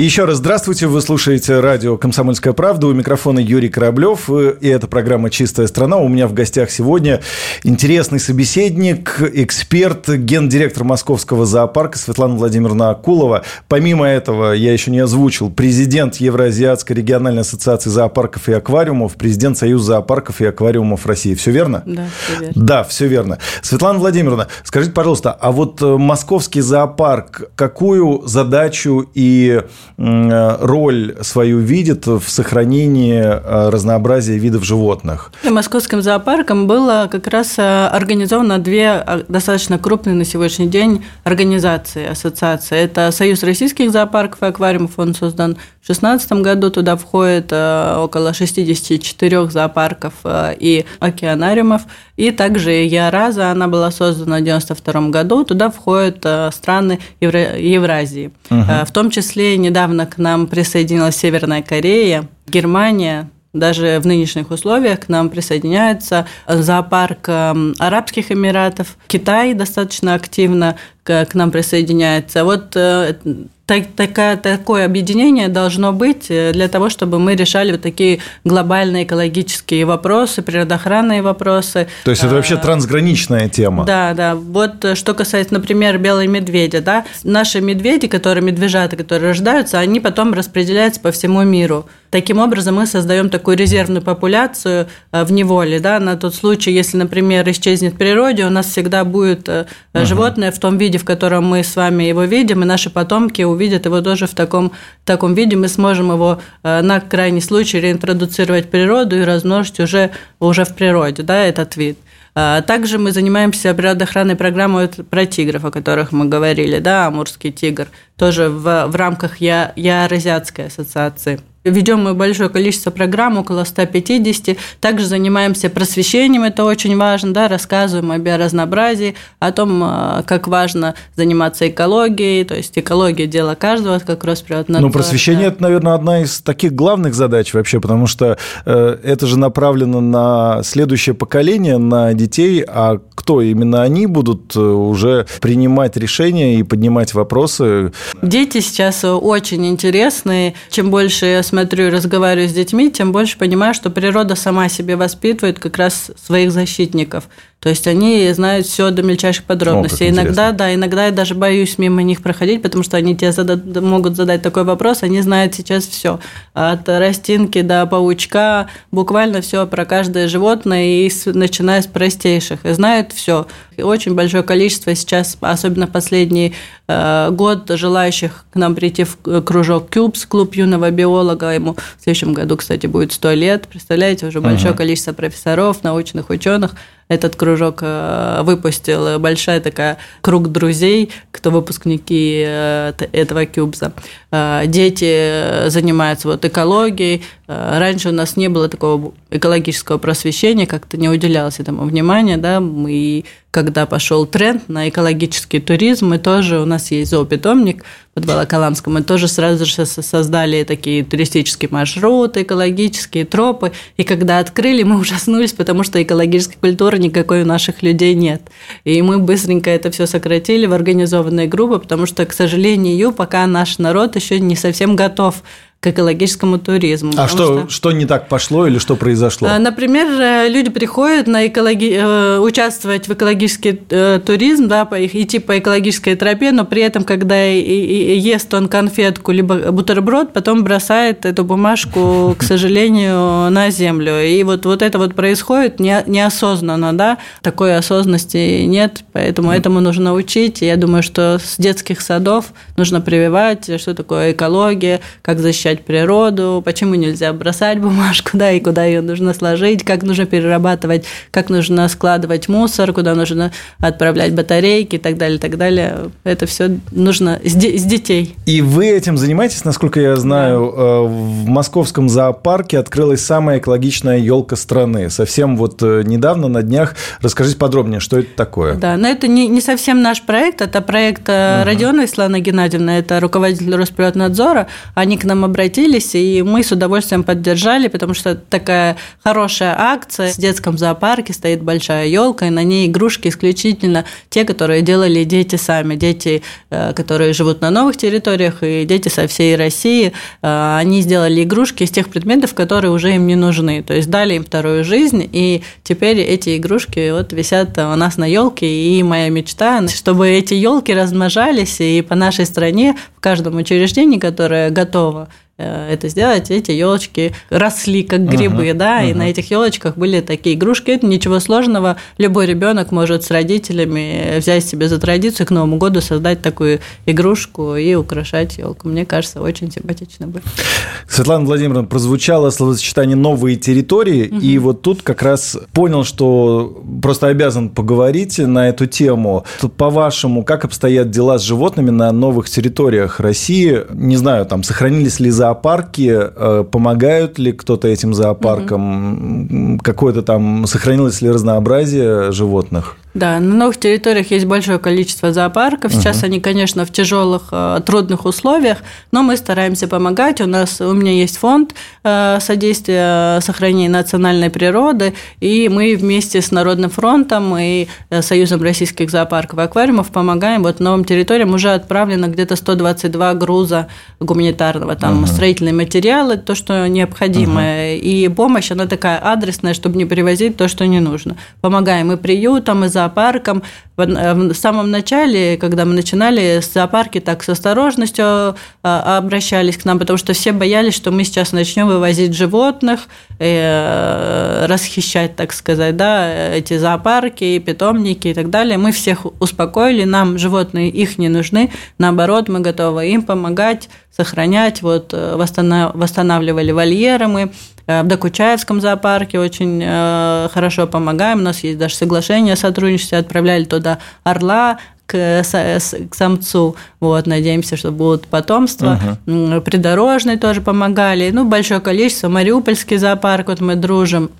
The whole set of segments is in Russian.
Еще раз здравствуйте. Вы слушаете радио «Комсомольская правда». У микрофона Юрий Кораблев. И это программа «Чистая страна». У меня в гостях сегодня интересный собеседник, эксперт, гендиректор Московского зоопарка Светлана Владимировна Акулова. Помимо этого, я еще не озвучил, президент Евроазиатской региональной ассоциации зоопарков и аквариумов, президент Союза зоопарков и аквариумов России. Все верно? Да, все верно. Да, все верно. Светлана Владимировна, скажите, пожалуйста, а вот э, московский зоопарк какую задачу и роль свою видит в сохранении э, разнообразия видов животных. Московским зоопарком было как раз э, организовано две э, достаточно крупные на сегодняшний день организации, ассоциации. Это Союз российских зоопарков и аквариумов, он создан в 2016 году, туда входит около 64 зоопарков и океанариумов, и также Яраза, она была создана в 1992 году, туда входят страны Евразии, угу. в том числе недавно к нам присоединилась Северная Корея, Германия, даже в нынешних условиях к нам присоединяется зоопарк эм, Арабских Эмиратов, Китай достаточно активно к нам присоединяется. Вот э, так, такая, такое объединение должно быть э, для того, чтобы мы решали вот такие глобальные экологические вопросы, природоохранные вопросы. То есть это вообще а, трансграничная тема. Да, да. Вот э, что касается, например, белой медведя, да, наши медведи, которые медвежата, которые рождаются, они потом распределяются по всему миру. Таким образом, мы создаем такую резервную популяцию э, в неволе, да, на тот случай, если, например, исчезнет в природе, у нас всегда будет uh животное в том виде, в котором мы с вами его видим, и наши потомки увидят его тоже в таком, таком виде, мы сможем его э, на крайний случай реинтродуцировать природу и размножить уже, уже в природе, да, этот вид. А также мы занимаемся природоохранной программой про тигров, о которых мы говорили, да, Амурский тигр, тоже в, в рамках Я, Яразиатской ассоциации. Ведем мы большое количество программ, около 150. Также занимаемся просвещением, это очень важно, да, рассказываем о биоразнообразии, о том, а, как важно заниматься экологией, то есть экология – дело каждого, как Росприроднадзор. Ну, просвещение – это, наверное, одна из таких главных задач вообще, потому что э, это же направлено на следующее поколение, на детей, а кто именно они будут э, уже принимать решения и поднимать вопросы? Дети сейчас очень интересные. Чем больше я смотрю и разговариваю с детьми, тем больше понимаю, что природа сама себе воспитывает как раз своих защитников. То есть они знают все до мельчайших подробностей. О, иногда, да, иногда я даже боюсь мимо них проходить, потому что они тебе задад, могут задать такой вопрос, они знают сейчас все. От растинки до паучка, буквально все про каждое животное, и с, начиная с простейших. И знают все. И очень большое количество сейчас, особенно последний э, год, желающих к нам прийти в кружок Кюбс, клуб юного биолога. Ему в следующем году, кстати, будет 100 лет. Представляете, уже большое uh-huh. количество профессоров, научных ученых этот кружок э, выпустил большая такая круг друзей, кто выпускники э, этого кюбза. Э, дети занимаются вот экологией. Раньше у нас не было такого экологического просвещения, как-то не уделялось этому внимания, да, и когда пошел тренд на экологический туризм, мы тоже, у нас есть зоопитомник под Волоколамском, мы тоже сразу же создали такие туристические маршруты, экологические тропы, и когда открыли, мы ужаснулись, потому что экологической культуры никакой у наших людей нет. И мы быстренько это все сократили в организованные группы, потому что, к сожалению, пока наш народ еще не совсем готов к экологическому туризму. А что, что, что не так пошло или что произошло? А, например, э, люди приходят на экологи... Э, участвовать в экологический э, туризм, да, идти по экологической тропе, но при этом, когда ест он конфетку либо бутерброд, потом бросает эту бумажку, к сожалению, на землю. И вот, вот это вот происходит не, неосознанно, да, такой осознанности нет, поэтому этому нужно учить. Я думаю, что с детских садов нужно прививать, что такое экология, как защищать защищать природу, почему нельзя бросать бумажку, да, и куда ее нужно сложить, как нужно перерабатывать, как нужно складывать мусор, куда нужно отправлять батарейки и так далее, так далее. Это все нужно с, де- с детей. И вы этим занимаетесь, насколько я знаю, да. Э, в московском зоопарке открылась самая экологичная елка страны. Совсем вот э, недавно, на днях. Расскажите подробнее, что это такое? Да, но это не, не совсем наш проект, это проект угу. Родиона Ислана Геннадьевна, это руководитель Росприроднадзора. Они к нам обратились обратились, и мы с удовольствием поддержали, потому что такая хорошая акция. В детском зоопарке стоит большая елка, и на ней игрушки исключительно те, которые делали дети сами. Дети, э, которые живут на новых территориях, и дети со всей России. Э, они сделали игрушки из тех предметов, которые уже им не нужны. То есть дали им вторую жизнь, и теперь эти игрушки вот висят у нас на елке. И моя мечта, чтобы эти елки размножались, и по нашей стране в каждом учреждении, которое готово это сделать, эти елочки росли как грибы, uh-huh, да, uh-huh. и на этих елочках были такие игрушки. Это ничего сложного. Любой ребенок может с родителями взять себе за традицию к Новому году создать такую игрушку и украшать елку. Мне кажется, очень симпатично будет. Светлана Владимировна, прозвучало словосочетание «новые территории», uh-huh. и вот тут как раз понял, что просто обязан поговорить на эту тему. По-вашему, как обстоят дела с животными на новых территориях России? Не знаю, там сохранились ли за зоопарки, э, помогают ли кто-то этим зоопаркам, угу. какое-то там, сохранилось ли разнообразие животных? Да, на новых территориях есть большое количество зоопарков. Сейчас угу. они, конечно, в тяжелых, э, трудных условиях, но мы стараемся помогать. У нас у меня есть фонд э, содействия сохранения национальной природы, и мы вместе с Народным фронтом и э, Союзом российских зоопарков и аквариумов помогаем. Вот новым территориям уже отправлено где-то 122 груза гуманитарного, там угу. строительные материалы, то, что необходимо, угу. и помощь, она такая адресная, чтобы не привозить то, что не нужно. Помогаем и приютам, и зоопаркам. Э, в самом начале, когда мы начинали, зоопарки так с осторожностью а, обращались к нам, потому что все боялись, что мы сейчас начнем вывозить животных, э, расхищать, так сказать, да, эти зоопарки, питомники и так далее. Мы всех успокоили, нам животные их не нужны, наоборот, мы готовы им помогать, сохранять, вот, э, восстанавливали вольеры мы, в Докучаевском зоопарке очень хорошо помогаем. У нас есть даже соглашение о сотрудничестве, отправляли туда года орла к, к самцу. Вот, надеемся, что будут потомства. Угу. Придорожные тоже помогали. Ну, большое количество. Мариупольский зоопарк, вот мы дружим.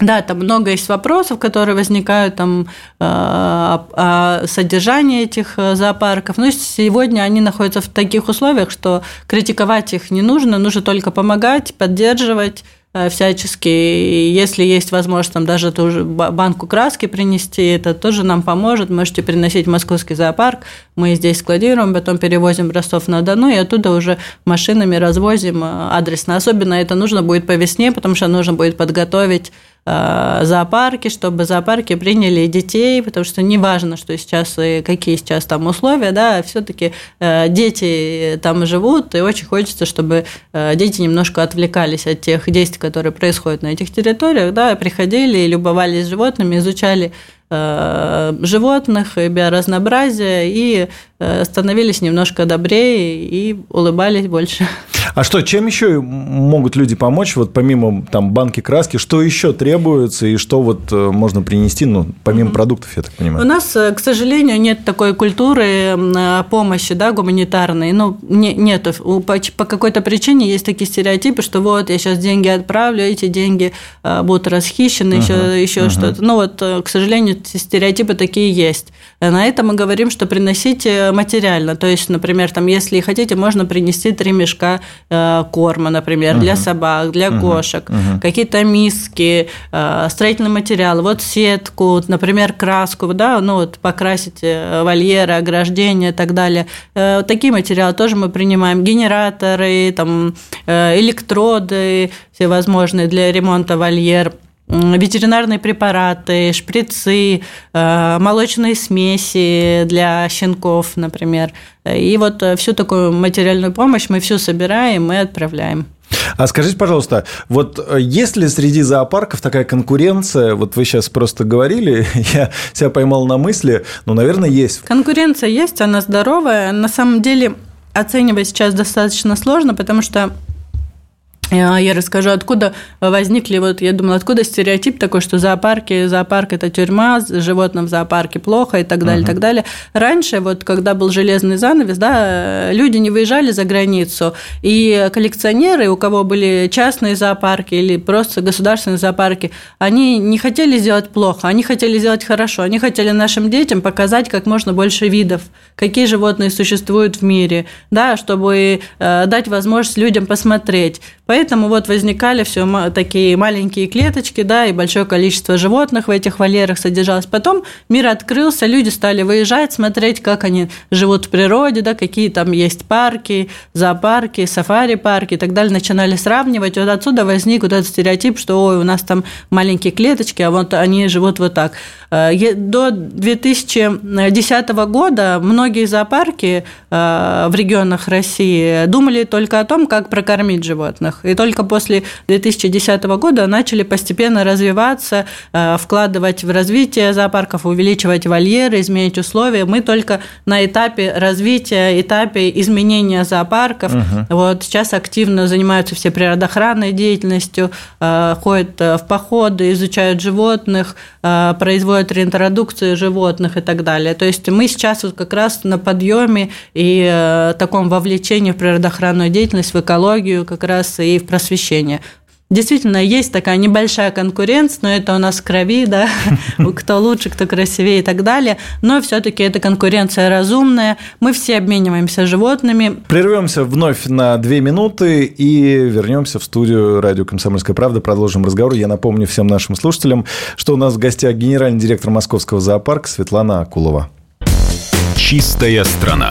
Да, там много есть вопросов, которые возникают там э, о содержании этих э, зоопарков. Но сегодня они находятся в таких условиях, что критиковать их не нужно, нужно только помогать, поддерживать Э, всячески. если есть возможность там даже ту же банку краски принести, это тоже нам поможет. Можете приносить в московский зоопарк, мы здесь складируем, потом перевозим в Ростов-на-Дону и оттуда уже машинами развозим э, адресно. Особенно это нужно будет по весне, потому что нужно будет подготовить зоопарки, чтобы зоопарки приняли детей, потому что не важно, что сейчас и какие сейчас там условия, да, все-таки э, дети там живут, и очень хочется, чтобы э, дети немножко отвлекались от тех действий, которые происходят на этих территориях, да, приходили и любовались животными, изучали животных, биоразнообразие, и становились немножко добрее и улыбались больше. А что, чем еще могут люди помочь, вот помимо там банки краски, что еще требуется и что вот э, можно принести, ну, помимо mm-hmm. продуктов, я так понимаю? У нас, э, к сожалению, нет такой культуры э, помощи, да, гуманитарной, ну, не, нету. По, по какой-то причине есть такие стереотипы, что вот я сейчас деньги отправлю, эти деньги будут расхищены, uh-huh. еще, еще uh-huh. что-то. Ну, вот, к сожалению, стереотипы такие есть. На это мы говорим, что приносите материально. То есть, например, там, если хотите, можно принести три мешка Э, корма, например, uh-huh. для собак, для uh-huh. кошек, uh-huh. какие-то миски, э, строительные материалы, вот сетку, например, краску, да, ну вот покрасить э, вольеры, ограждения и так далее. Такие материалы тоже мы принимаем, генераторы, там, электроды всевозможные для ремонта вольер ветеринарные препараты, шприцы, э, молочные смеси для щенков, например. И вот э, всю такую материальную помощь мы всю собираем и отправляем. А скажите, пожалуйста, вот э, есть ли среди зоопарков такая конкуренция? Вот вы сейчас просто говорили, я себя поймал на мысли, ну, наверное, есть. Конкуренция есть, она здоровая. На самом деле оценивать сейчас достаточно сложно, потому что Я расскажу, откуда возникли, вот я думала, откуда стереотип такой, что зоопарки, зоопарк – это тюрьма, животным в зоопарке плохо и так далее, uh-huh. так далее. Раньше, вот когда был железный занавес, да, люди не выезжали за границу, и коллекционеры, у кого были частные зоопарки или просто государственные зоопарки, они не хотели сделать плохо, они хотели сделать хорошо, они хотели нашим детям показать как можно больше видов, какие животные существуют в мире, да, чтобы э, дать возможность людям посмотреть. Поэтому вот возникали все такие маленькие клеточки, да, и большое количество животных в этих вольерах содержалось. Потом мир открылся, люди стали выезжать, смотреть, как они живут в природе, да, какие там есть парки, зоопарки, сафари-парки и так далее. Начинали сравнивать. Вот отсюда возник вот этот стереотип, что ой, у нас там маленькие клеточки, а вот они живут вот так. Э, до 2010 года многие зоопарки э, в регионах России думали только о том, как прокормить животных. И только после 2010 года начали постепенно развиваться, э, вкладывать в развитие зоопарков, увеличивать вольеры, изменять условия. Мы только на этапе развития, этапе изменения зоопарков. Угу. Вот сейчас активно занимаются все природоохранной деятельностью, ходят в походы, изучают животных, производят реинтродукцию животных и так далее. То есть мы сейчас вот как раз на подъеме и таком вовлечении в природоохранную деятельность, в экологию как раз и в просвещение. Действительно, есть такая небольшая конкуренция, но это у нас в крови, да, кто лучше, кто красивее и так далее. Но все-таки эта конкуренция разумная. Мы все обмениваемся животными. Прервемся вновь на две минуты и вернемся в студию радио «Комсомольская правда». Продолжим разговор. Я напомню всем нашим слушателям, что у нас в гостях генеральный директор Московского зоопарка Светлана Акулова. Чистая страна.